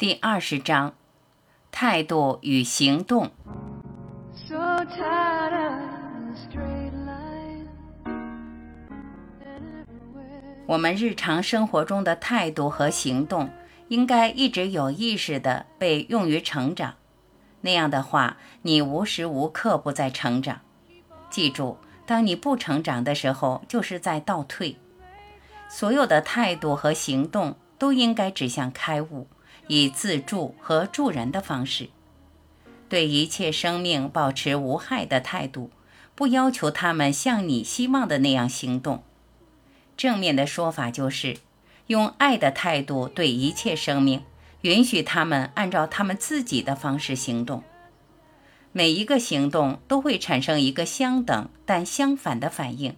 第二十章：态度与行动。我们日常生活中的态度和行动，应该一直有意识的被用于成长。那样的话，你无时无刻不在成长。记住，当你不成长的时候，就是在倒退。所有的态度和行动都应该指向开悟。以自助和助人的方式，对一切生命保持无害的态度，不要求他们像你希望的那样行动。正面的说法就是，用爱的态度对一切生命，允许他们按照他们自己的方式行动。每一个行动都会产生一个相等但相反的反应，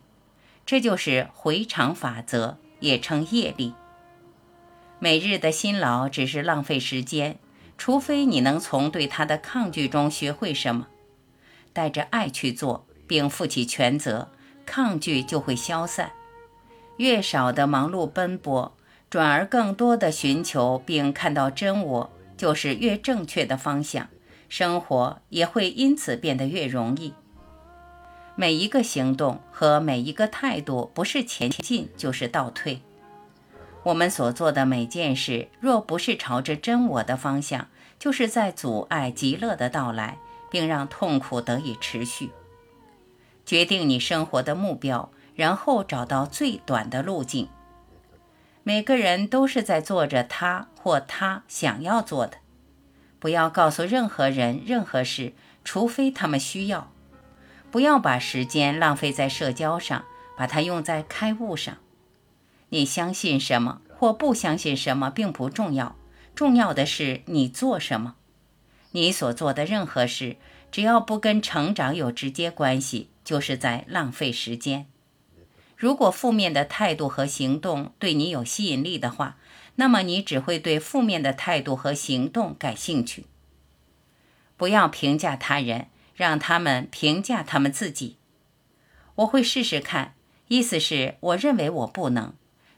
这就是回场法则，也称业力。每日的辛劳只是浪费时间，除非你能从对他的抗拒中学会什么，带着爱去做，并负起全责，抗拒就会消散。越少的忙碌奔波，转而更多的寻求并看到真我，就是越正确的方向，生活也会因此变得越容易。每一个行动和每一个态度，不是前进就是倒退。我们所做的每件事，若不是朝着真我的方向，就是在阻碍极乐的到来，并让痛苦得以持续。决定你生活的目标，然后找到最短的路径。每个人都是在做着他或他想要做的。不要告诉任何人任何事，除非他们需要。不要把时间浪费在社交上，把它用在开悟上。你相信什么或不相信什么并不重要，重要的是你做什么。你所做的任何事，只要不跟成长有直接关系，就是在浪费时间。如果负面的态度和行动对你有吸引力的话，那么你只会对负面的态度和行动感兴趣。不要评价他人，让他们评价他们自己。我会试试看，意思是我认为我不能。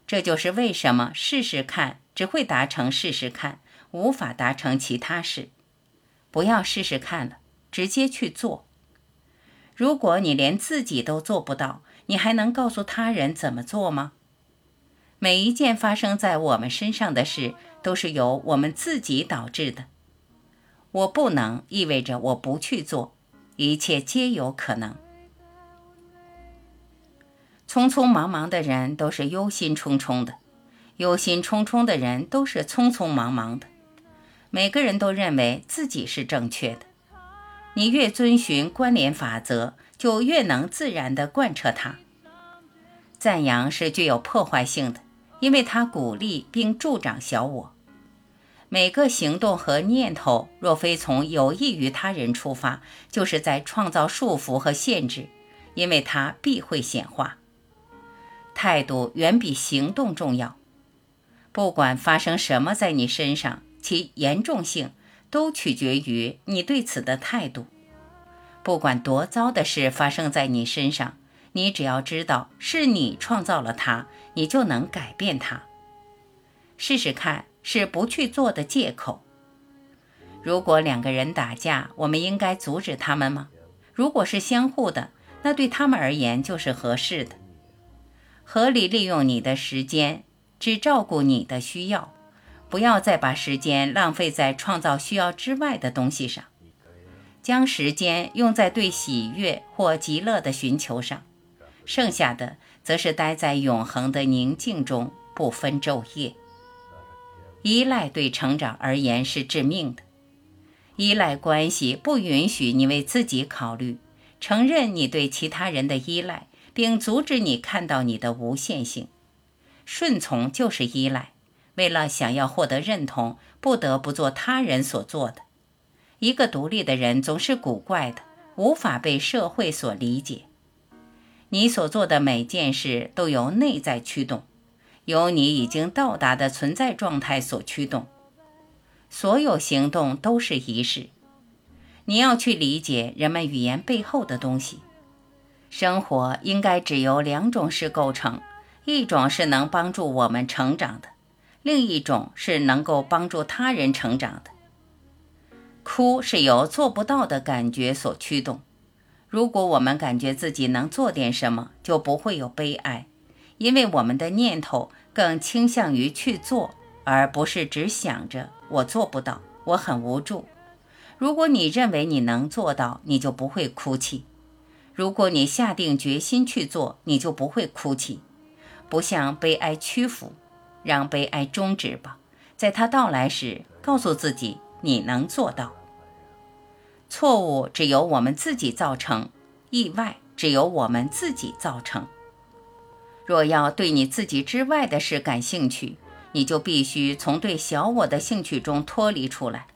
这就是为什么试试看只会达成试试看，无法达成其他事。不要试试看了，直接去做。如果你连自己都做不到，你还能告诉他人怎么做吗？每一件发生在我们身上的事，都是由我们自己导致的。我不能意味着我不去做，一切皆有可能。匆匆忙忙的人都是忧心忡忡的，忧心忡忡的人都是匆匆忙忙的。每个人都认为自己是正确的。你越遵循关联法则，就越能自然地贯彻它。赞扬是具有破坏性的，因为它鼓励并助长小我。每个行动和念头，若非从有益于他人出发，就是在创造束缚和限制，因为它必会显化。态度远比行动重要。不管发生什么在你身上，其严重性都取决于你对此的态度。不管多糟的事发生在你身上，你只要知道是你创造了它，你就能改变它。试试看，是不去做的借口。如果两个人打架，我们应该阻止他们吗？如果是相互的，那对他们而言就是合适的。合理利用你的时间，只照顾你的需要，不要再把时间浪费在创造需要之外的东西上。将时间用在对喜悦或极乐的寻求上，剩下的则是待在永恒的宁静中，不分昼夜。依赖对成长而言是致命的。依赖关系不允许你为自己考虑，承认你对其他人的依赖。并阻止你看到你的无限性。顺从就是依赖，为了想要获得认同，不得不做他人所做的。一个独立的人总是古怪的，无法被社会所理解。你所做的每件事都由内在驱动，由你已经到达的存在状态所驱动。所有行动都是仪式。你要去理解人们语言背后的东西。生活应该只由两种事构成，一种是能帮助我们成长的，另一种是能够帮助他人成长的。哭是由做不到的感觉所驱动。如果我们感觉自己能做点什么，就不会有悲哀，因为我们的念头更倾向于去做，而不是只想着我做不到，我很无助。如果你认为你能做到，你就不会哭泣；如果你下定决心去做，你就不会哭泣。不向悲哀屈服，让悲哀终止吧。在它到来时，告诉自己你能做到。错误只由我们自己造成，意外只由我们自己造成。若要对你自己之外的事感兴趣，你就必须从对小我的兴趣中脱离出来。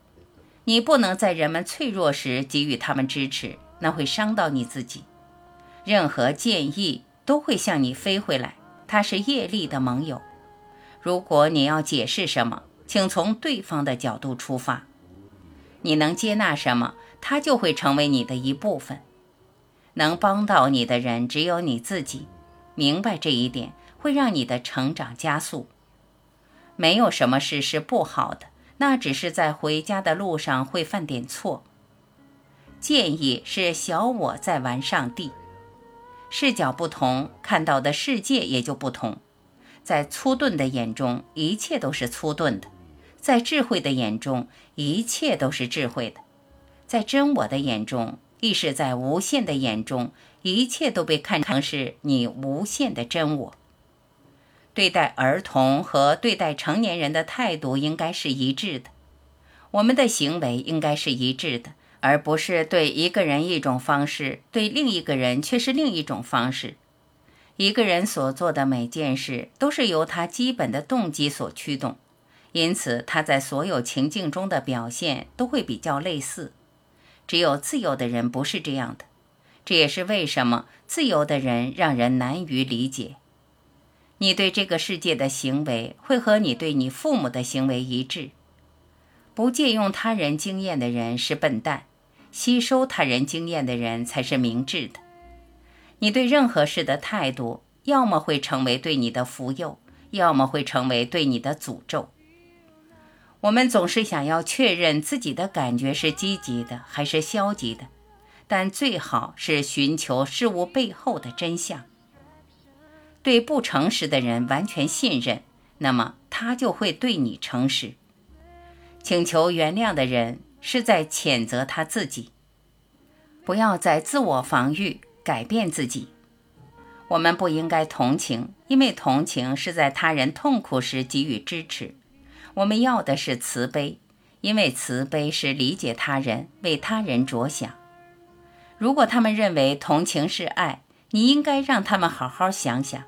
你不能在人们脆弱时给予他们支持，那会伤到你自己。任何建议都会向你飞回来，它是业力的盟友。如果你要解释什么，请从对方的角度出发。你能接纳什么？它就会成为你的一部分。能帮到你的人只有你自己。明白这一点，会让你的成长加速。没有什么事是不好的，那只是在回家的路上会犯点错。建议是小我在玩上帝，视角不同，看到的世界也就不同。在粗钝的眼中，一切都是粗钝的；在智慧的眼中，一切都是智慧的。在真我的眼中，亦是在无限的眼中，一切都被看成是你无限的真我。对待儿童和对待成年人的态度应该是一致的，我们的行为应该是一致的，而不是对一个人一种方式，对另一个人却是另一种方式。一个人所做的每件事都是由他基本的动机所驱动，因此他在所有情境中的表现都会比较类似。只有自由的人不是这样的，这也是为什么自由的人让人难于理解。你对这个世界的行为会和你对你父母的行为一致。不借用他人经验的人是笨蛋，吸收他人经验的人才是明智的。你对任何事的态度，要么会成为对你的福佑，要么会成为对你的诅咒。我们总是想要确认自己的感觉是积极的还是消极的，但最好是寻求事物背后的真相。对不诚实的人完全信任，那么他就会对你诚实。请求原谅的人是在谴责他自己。不要在自我防御改变自己。我们不应该同情，因为同情是在他人痛苦时给予支持。我们要的是慈悲，因为慈悲是理解他人、为他人着想。如果他们认为同情是爱，你应该让他们好好想想。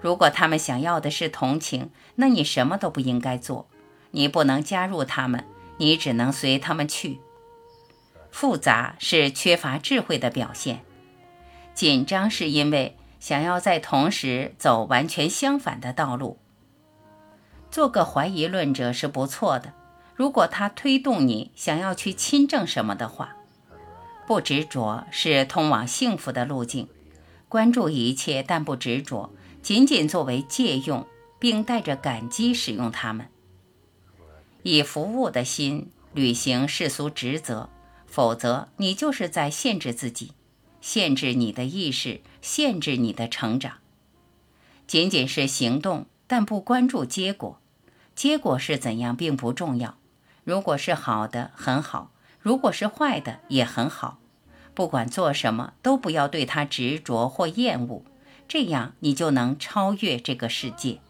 如果他们想要的是同情，那你什么都不应该做。你不能加入他们，你只能随他们去。复杂是缺乏智慧的表现，紧张是因为想要在同时走完全相反的道路。做个怀疑论者是不错的，如果他推动你想要去亲证什么的话。不执着是通往幸福的路径。关注一切，但不执着，仅仅作为借用，并带着感激使用它们。以服务的心履行世俗职责，否则你就是在限制自己，限制你的意识，限制你的成长。仅仅是行动。但不关注结果，结果是怎样并不重要。如果是好的，很好；如果是坏的，也很好。不管做什么，都不要对它执着或厌恶，这样你就能超越这个世界。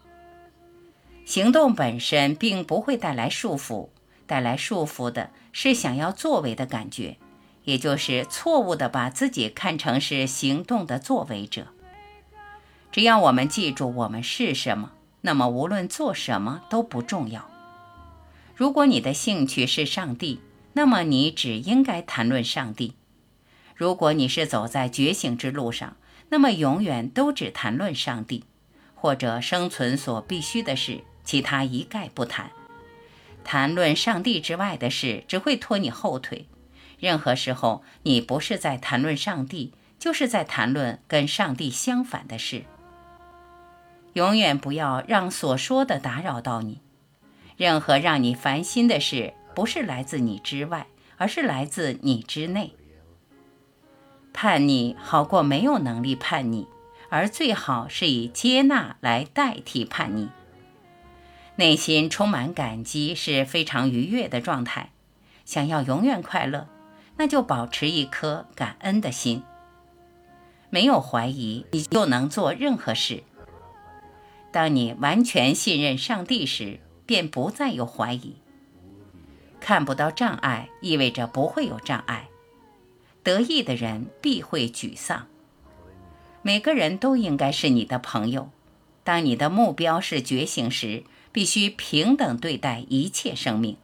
行动本身并不会带来束缚，带来束缚的是想要作为的感觉，也就是错误的把自己看成是行动的作为者。只要我们记住我们是什么。那么，无论做什么都不重要。如果你的兴趣是上帝，那么你只应该谈论上帝；如果你是走在觉醒之路上，那么永远都只谈论上帝，或者生存所必须的事，其他一概不谈。谈论上帝之外的事，只会拖你后腿。任何时候，你不是在谈论上帝，就是在谈论跟上帝相反的事。永远不要让所说的打扰到你，任何让你烦心的事，不是来自你之外，而是来自你之内。叛逆好过没有能力叛逆，而最好是以接纳来代替叛逆。内心充满感激是非常愉悦的状态。想要永远快乐，那就保持一颗感恩的心。没有怀疑，你就能做任何事。当你完全信任上帝时，便不再有怀疑。看不到障碍，意味着不会有障碍。得意的人必会沮丧。每个人都应该是你的朋友。当你的目标是觉醒时，必须平等对待一切生命。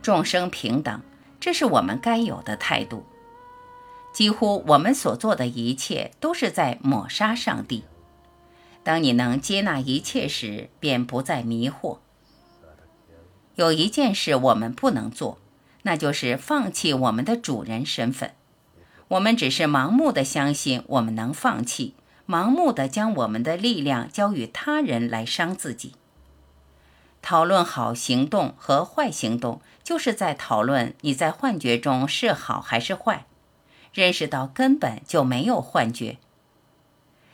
众生平等，这是我们该有的态度。几乎我们所做的一切都是在抹杀上帝。当你能接纳一切时，便不再迷惑。有一件事我们不能做，那就是放弃我们的主人身份。我们只是盲目的相信我们能放弃，盲目的将我们的力量交予他人来伤自己。讨论好行动和坏行动，就是在讨论你在幻觉中是好还是坏。认识到根本就没有幻觉。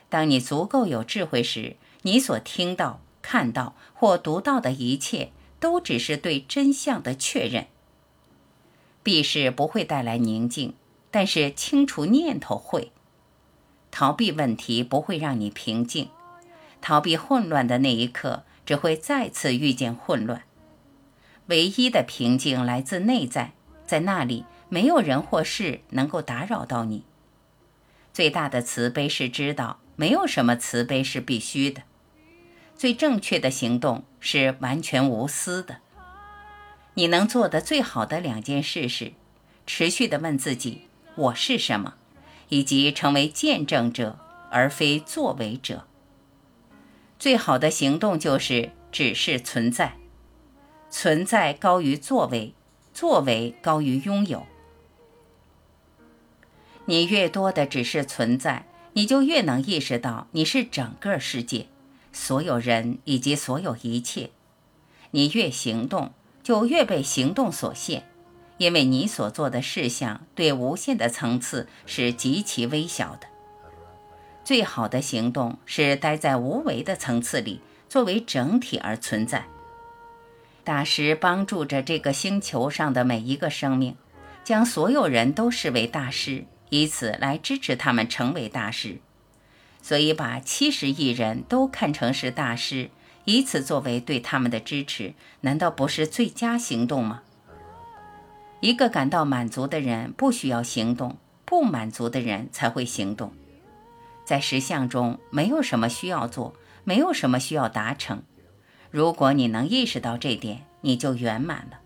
当你足够有智慧时，你所听到、看到或读到的一切，都只是对真相的确认。避世不会带来宁静，但是清除念头会。逃避问题不会让你平静，逃避混乱的那一刻。只会再次遇见混乱。唯一的平静来自内在，在那里没有人或事能够打扰到你。最大的慈悲是知道，没有什么慈悲是必须的。最正确的行动是完全无私的。你能做的最好的两件事是：持续地问自己“我是什么”，以及成为见证者而非作为者。最好的行动就是只是存在，存在高于作为，作为高于拥有。你越多的只是存在，你就越能意识到你是整个世界、所有人以及所有一切。你越行动，就越被行动所限，因为你所做的事项对无限的层次是极其微小的。最好的行动是待在无为的层次里，作为整体而存在。大师帮助着这个星球上的每一个生命，将所有人都视为大师，以此来支持他们成为大师。所以，把七十亿人都看成是大师，以此作为对他们的支持，难道不是最佳行动吗？一个感到满足的人不需要行动，不满足的人才会行动。在实相中，没有什么需要做，没有什么需要达成。如果你能意识到这点，你就圆满了。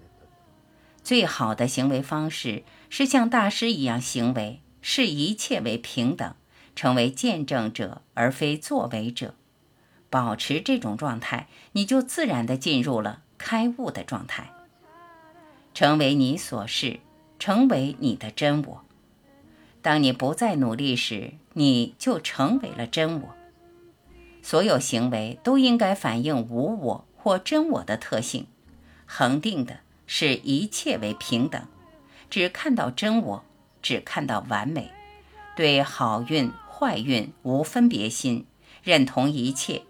最好的行为方式是像大师一样行为，视一切为平等，成为见证者而非作为者。保持这种状态，你就自然地进入了开悟的状态，成为你所是，成为你的真我。当你不再努力时，你就成为了真我。所有行为都应该反映无我或真我的特性。恒定的是一切为平等，只看到真我，只看到完美，对好运坏运无分别心，认同一切，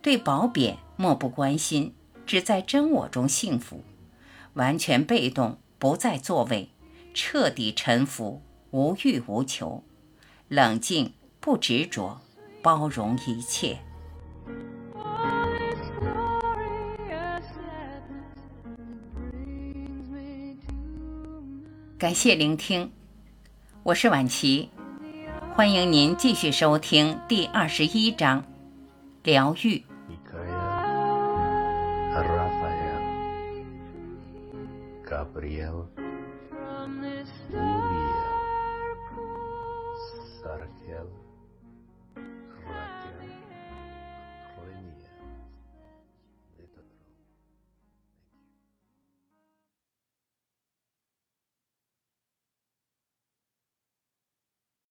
对褒贬漠不关心，只在真我中幸福，完全被动，不再作为，彻底臣服。无欲无求，冷静不执着，包容一切。感谢聆听，我是婉琪，欢迎您继续收听第二十一章疗愈。Gabriel